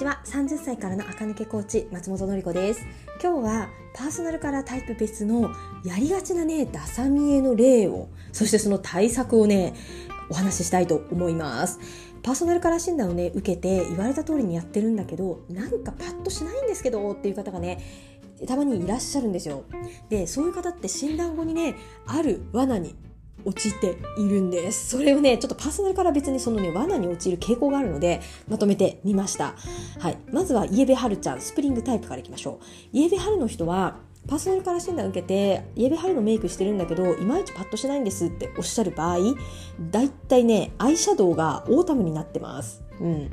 ちは。30歳からの垢抜けコーチ松本の子です。今日はパーソナルカラータイプ別のやりがちなねダサ見えの例をそしてその対策をねお話ししたいと思います。パーソナルカラー診断をね受けて言われた通りにやってるんだけどなんかパッとしないんですけどっていう方がねたまにいらっしゃるんですよ。でそういう方って診断後にねある罠に陥っているんです。それをね、ちょっとパーソナルから別にそのね、罠に陥る傾向があるので、まとめてみました。はい。まずは、イエベ春ちゃん、スプリングタイプからいきましょう。イエベ春の人は、パーソナルカラー診断を受けて、イエベ春のメイクしてるんだけど、いまいちパッとしないんですっておっしゃる場合、だいたいね、アイシャドウがオータムになってます。うん。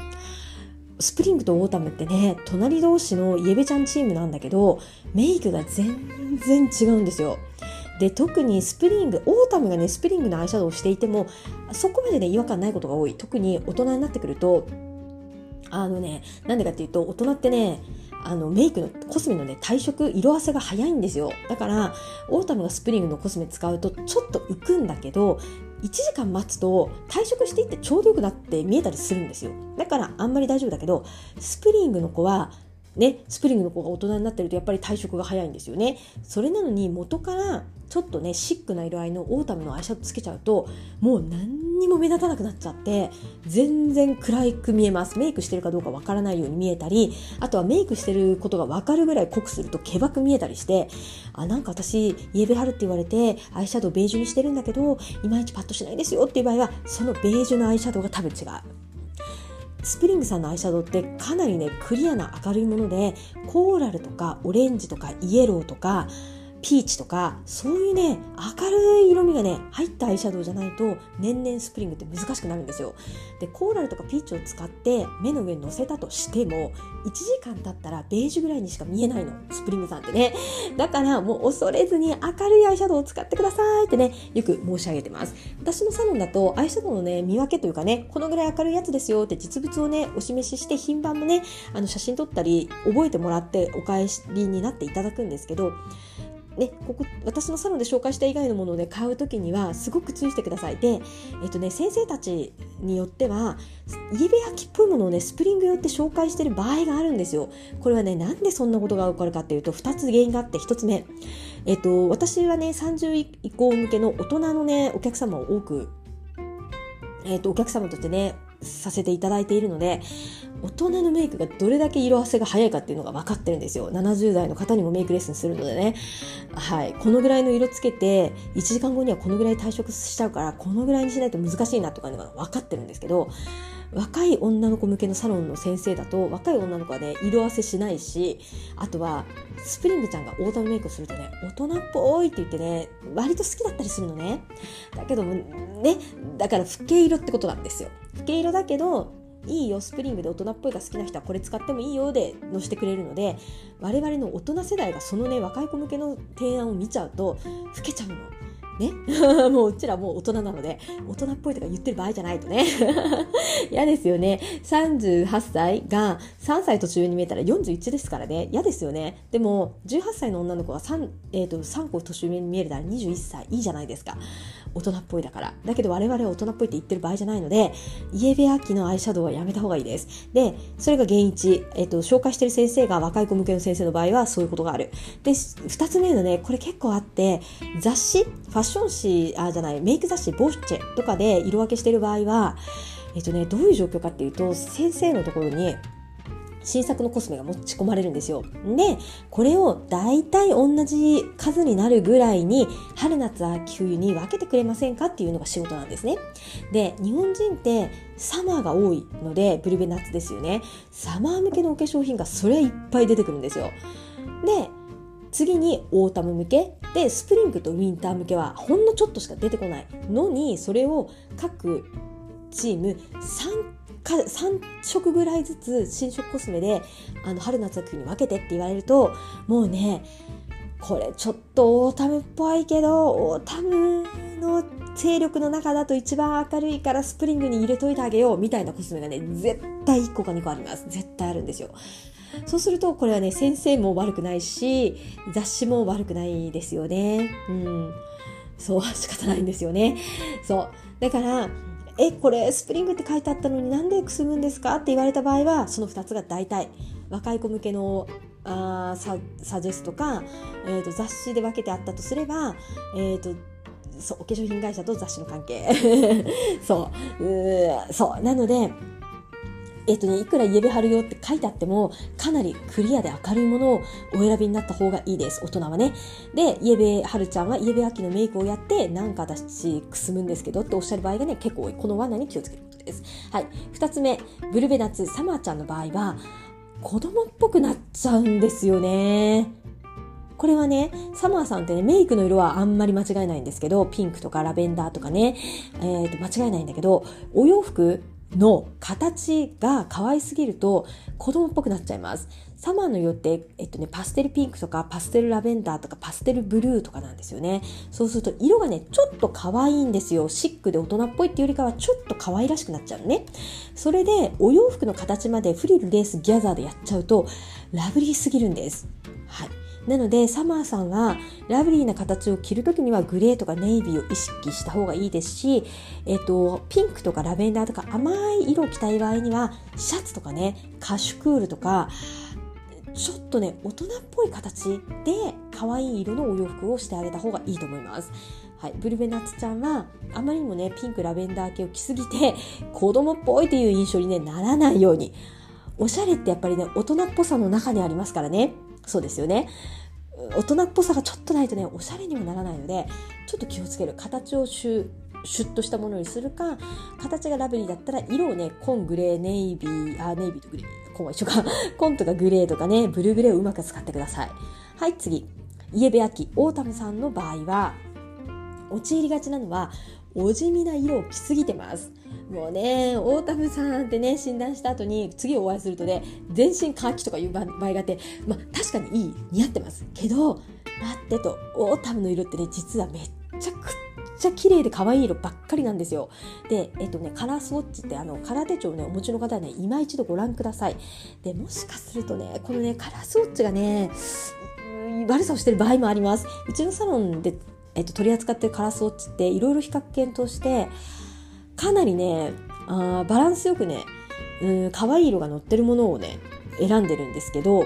スプリングとオータムってね、隣同士のイエベちゃんチームなんだけど、メイクが全然違うんですよ。で特にスプリングオータムがねスプリングのアイシャドウをしていてもそこまでね違和感ないことが多い。特に大人になってくるとあのねなんでかっていうと大人ってねあのメイクのコスメのね退色色あせが早いんですよ。だからオータムがスプリングのコスメ使うとちょっと浮くんだけど1時間待つと退色していってちょうどよくなって見えたりするんですよ。だからあんまり大丈夫だけどスプリングの子はね、スプリングの子が大人になってるとやっぱり退色が早いんですよね。それなのに元からちょっとねシックな色合いのオータムのアイシャドウつけちゃうともう何にも目立たなくなっちゃって全然暗く見えますメイクしてるかどうかわからないように見えたりあとはメイクしてることがわかるぐらい濃くするとけばく見えたりしてあなんか私イエベ春って言われてアイシャドウベージュにしてるんだけどいまいちパッとしないですよっていう場合はそのベージュのアイシャドウが多分違う。スプリングさんのアイシャドウってかなりねクリアな明るいものでコーラルとかオレンジとかイエローとかピーチとかそういうね明るい色味がね入ったアイシャドウじゃないと年々スプリングって難しくなるんですよ。でコーラルとかピーチを使って目の上にのせたとしても1時間経ったらベージュぐらいにしか見えないの。スプリングさんってね。だからもう恐れずに明るいアイシャドウを使ってくださいってねよく申し上げてます。私のサロンだとアイシャドウのね見分けというかねこのぐらい明るいやつですよって実物をねお示しして品番もねあの写真撮ったり覚えてもらってお返しになっていただくんですけどね、ここ私のサロンで紹介した以外のものを、ね、買う時にはすごく注意してください。で、えっとね、先生たちによってはイベ焼きっぽいものをねスプリング用って紹介してる場合があるんですよ。これはねなんでそんなことが起こるかっていうと2つ原因があって1つ目、えっと、私はね30以降向けの大人のねお客様を多く、えっと、お客様としてねさせていただいているので大人のメイクがどれだけ色あせが早いかっていうのが分かってるんですよ。70代の方にもメイクレッスンするのでね。はい。このぐらいの色つけて1時間後にはこのぐらい退色しちゃうからこのぐらいにしないと難しいなとかいうのが分かってるんですけど若い女の子向けのサロンの先生だと若い女の子はね色あせしないしあとはスプリングちゃんがオータムメイクをするとね大人っぽいって言ってね割と好きだったりするのねだけどもねだから老け色ってことなんですよ老け色だけどいいよスプリングで大人っぽいが好きな人はこれ使ってもいいよで載せてくれるので我々の大人世代がそのね若い子向けの提案を見ちゃうと老けちゃうの。ね もううちらもう大人なので、大人っぽいとか言ってる場合じゃないとね。嫌ですよね。38歳が3歳途中に見えたら41ですからね。嫌ですよね。でも、18歳の女の子が 3,、えーと、3個年上に見えるなら21歳。いいじゃないですか。大人っぽいだから。だけど我々は大人っぽいって言ってる場合じゃないので、イエベアキのアイシャドウはやめた方がいいです。で、それが原因1。えっ、と、紹介してる先生が若い子向けの先生の場合はそういうことがある。で、2つ目のね、これ結構あって、雑誌、ファッション誌、あ、じゃない、メイク雑誌、ボッチェとかで色分けしてる場合は、えっとね、どういう状況かっていうと、先生のところに、新作のコスメが持ち込まれるんですよ。で、これを大体同じ数になるぐらいに春夏秋冬に分けてくれませんかっていうのが仕事なんですね。で、日本人ってサマーが多いので、ブルベ夏ですよね。サマー向けのお化粧品がそれいっぱい出てくるんですよ。で、次にオータム向けでスプリングとウィンター向けはほんのちょっとしか出てこないのにそれを各チーム 3, 3色ぐらいずつ新色コスメであの春夏秋に分けてって言われるともうねこれちょっとオータムっぽいけどオータムの勢力の中だと一番明るいからスプリングに入れといてあげようみたいなコスメがね絶対1個か2個あります。絶対あるんですよ。そうするとこれはね先生も悪くないし雑誌も悪くないですよね。うん。そう仕方ないんですよね。そう。だからえこれスプリングって書いてあったのになんでくすむんですか？って言われた場合はその2つが大体若い子向けのあササジェスとか、えーと、雑誌で分けてあったとすれば、えーと、そうお化粧品会社と雑誌の関係。そう。うそう。なのでえっとね、いくらイエベ貼るよって書いてあっても、かなりクリアで明るいものをお選びになった方がいいです。大人はね。で、イエベはるちゃんはイエベ秋のメイクをやって、なんか私くすむんですけどっておっしゃる場合がね、結構多い。この罠に気をつけることです。はい。二つ目、ブルベナツ、サマーちゃんの場合は、子供っぽくなっちゃうんですよね。これはね、サマーさんってね、メイクの色はあんまり間違いないんですけど、ピンクとかラベンダーとかね、えー、と間違いないんだけど、お洋服の形が可愛すぎると子供っぽくなっちゃいます。サマーの色って、えっとね、パステルピンクとかパステルラベンダーとかパステルブルーとかなんですよね。そうすると色がね、ちょっと可愛いんですよ。シックで大人っぽいっていうよりかはちょっと可愛らしくなっちゃうね。それでお洋服の形までフリル、レース、ギャザーでやっちゃうとラブリーすぎるんです。はい。なのでサマーさんはラブリーな形を着るときにはグレーとかネイビーを意識した方がいいですし、えっと、ピンクとかラベンダーとか甘い色を着たい場合にはシャツとかねカシュクールとかちょっとね大人っぽい形で可愛い色のお洋服をしてあげた方がいいと思います。はい、ブルベナッツちゃんはあまりにもねピンクラベンダー系を着すぎて子供っぽいという印象に、ね、ならないように。おしゃれってやっぱりね大人っぽさの中にありますからね。そうですよね。大人っぽさがちょっとないとねおしゃれにはならないのでちょっと気をつける。形をシュシュッとしたものにするか形がラベリーだったら色をね紺グレーネイビーあネイビーとグレー。紺は一緒か。紺とかグレーとかねブルーグレーをうまく使ってください。はい次。イエベ秋。オータムさんの場合は陥りがちなのはお地味な色を着すぎてます。もうね、オータムさんってね、診断した後に次お会いするとね、全身カーキとかいう場合があって、まあ確かにいい、似合ってます。けど、待ってと、オータムの色ってね、実はめっちゃくっちゃ綺麗で可愛い色ばっかりなんですよ。で、えっとね、カラースウォッチってあの、カラー手帳をね、お持ちの方はね、今一度ご覧ください。で、もしかするとね、このね、カラースウォッチがね、悪さをしてる場合もあります。うちのサロンで、えっと、取り扱ってるカラースウォッチっていろいろ比較検討して、かなりねあバランスよくねうん可愛い色が乗ってるものをね選んでるんですけど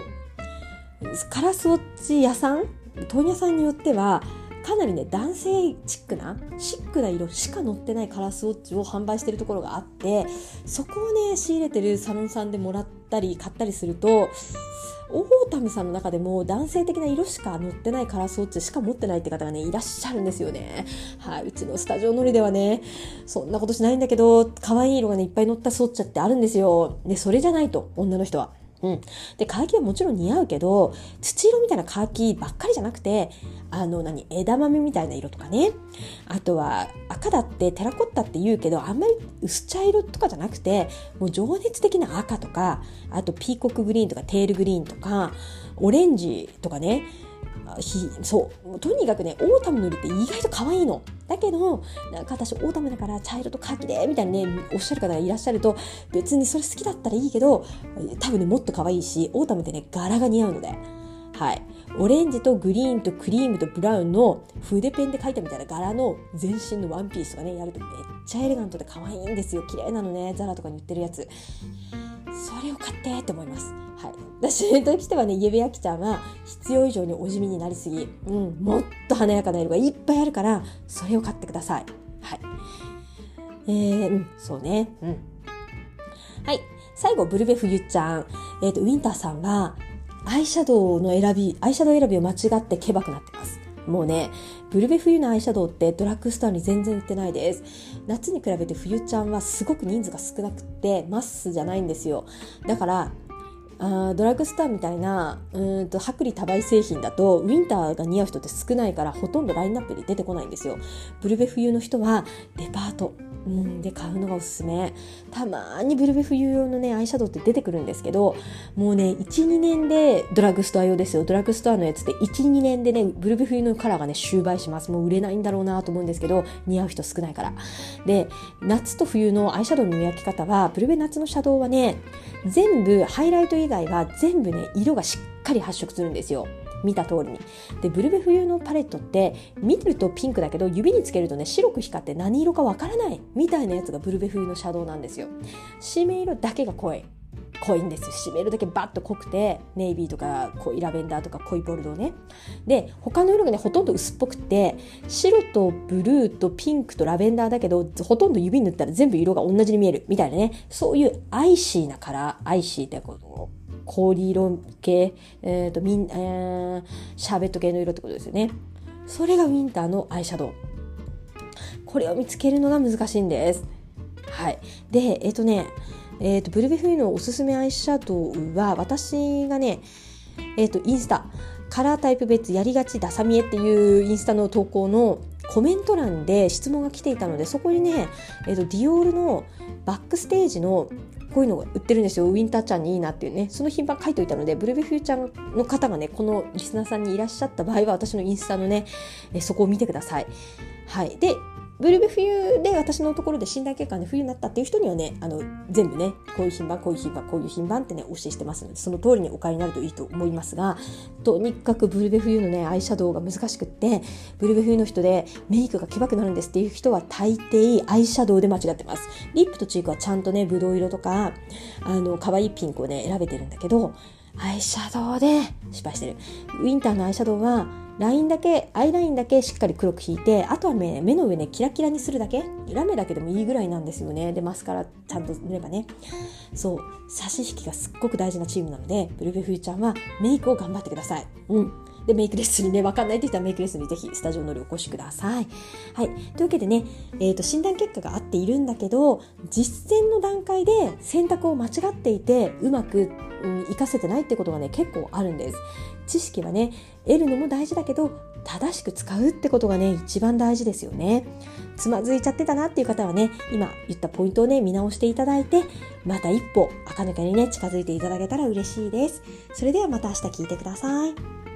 カラスウォッチ屋さん問屋さんによってはかなりね男性チックなシックな色しか載ってないカラスウォッチを販売してるところがあってそこをね仕入れてるサロンさんでもらったり買ったりすると大谷さんの中でも男性的な色しか載ってないカラースウォッチしか持ってないって方がね、いらっしゃるんですよね。はい、うちのスタジオのりではね、そんなことしないんだけど、可愛い色がね、いっぱい乗ったスウォッチってあるんですよ。で、それじゃないと、女の人は。うん。で、カーキはもちろん似合うけど、土色みたいなカーキばっかりじゃなくて、あの、何、枝豆みたいな色とかね。あとは、赤だってテラコッタって言うけど、あんまり薄茶色とかじゃなくて、もう情熱的な赤とか、あとピーコックグリーンとかティールグリーンとか、オレンジとかね。そうとにかくねオータムの色って意外と可愛いの。だけどなんか私オータムだから茶色とカーキでみたいにねおっしゃる方がいらっしゃると別にそれ好きだったらいいけど多分ねもっと可愛いしオータムってね柄が似合うので。はい。オレンジとグリーンとクリームとブラウンの筆ペンで描いたみたいな柄の全身のワンピースとかねやるとめっちゃエレガントで可愛いんですよ。綺麗なのねザラとかに売ってるやつ。れを買ってって思います。はい、私としてはねイエベヤキちゃんは必要以上にお地味になりすぎ、うん、もっと華やかな色がいっぱいあるからそれを買ってください。はい。えー、うんそうね。うん。はい。最後ブルベ冬ちゃん、えーと、ウィンターさんはアイシャドウの選びアイシャドウ選びを間違ってケバくなってます。もうね、ブルベ冬のアイシャドウってドラッグストアに全然売ってないです。夏に比べて冬ちゃんはすごく人数が少なくてマスじゃないんですよ。だからあドラッグストアみたいなうんと薄利多売製品だとウィンターが似合う人って少ないからほとんどラインナップで出てこないんですよ。ブルベ冬の人はデパート。うん、で買うのがおすすめ。たまにブルベ冬用のねアイシャドウって出てくるんですけどもうね12年でドラッグストア用ですよ。ドラッグストアのやつで12年でねブルベ冬のカラーがね終売します。もう売れないんだろうなと思うんですけど似合う人少ないから。で夏と冬のアイシャドウの見分け方はブルベ夏のシャドウはね全部ハイライト以外は全部ね色がしっかり発色するんですよ。見た通りに。でブルベ冬のパレットって見るとピンクだけど指につけるとね白く光って何色かわからないみたいなやつがブルベ冬のシャドウなんですよ。締め色だけが濃い。濃いんです締め色だけバッと濃くてネイビーとか濃いラベンダーとか濃いボルドーね。で他の色がねほとんど薄っぽくて白とブルーとピンクとラベンダーだけどほとんど指塗ったら全部色が同じに見える。みたいなね。そういうアイシーなカラーアイシーってこの氷色系、えーとミンえー、シャーベット系の色ってことですよね。それがウィンターのアイシャドウ。これを見つけるのが難しいんです。はい。でえっ、ー、とねえーと、ブルベフィーのおすすめアイシャドウは私がね、えーと、インスタカラータイプ別やりがちダサ見えっていうインスタの投稿のコメント欄で質問が来ていたのでそこにね、えーと、ディオールのバックステージのこういうのが売ってるんですよ。ウィンターちゃんにいいなっていうね。その品番書いておいたのでブルベフューちゃんの方がねこのリスナーさんにいらっしゃった場合は私のインスタのねそこを見てください。はい、でブルベ冬で私のところで診断結果で冬になったっていう人にはね、あの、全部ね、こういう品番、こういう品番、こういう品番ってね、お教えしてますので、その通りにお買いになるといいと思いますが、とにかくブルベ冬のね、アイシャドウが難しくって、ブルベ冬の人でメイクがけばくなるんですっていう人は大抵アイシャドウで間違ってます。リップとチークはちゃんとね、ブドウ色とか、あの、可愛いピンクをね、選べてるんだけど、アイシャドウで失敗してる。ウィンターのアイシャドウは、ラインだけアイラインだけしっかり黒く引いてあとは目目の上ねキラキラにするだけ。ラメだけでもいいぐらいなんですよね。でマスカラちゃんと塗ればね。そう。差し引きがすっごく大事なチームなのでブルベフューちゃんはメイクを頑張ってください。うん。で、メイクレッスンにね、わかんないって言ったらメイクレッスンにぜひスタジオのりお越しください。はい。というわけでね、えっ、ー、と、診断結果が合っているんだけど、実践の段階で選択を間違っていて、うまく、うん、活かせてないってことがね、結構あるんです。知識はね、得るのも大事だけど、正しく使うってことがね、一番大事ですよね。つまずいちゃってたなっていう方はね、今言ったポイントをね、見直していただいて、また一歩、赤抜けにね、近づいていただけたら嬉しいです。それではまた明日聞いてください。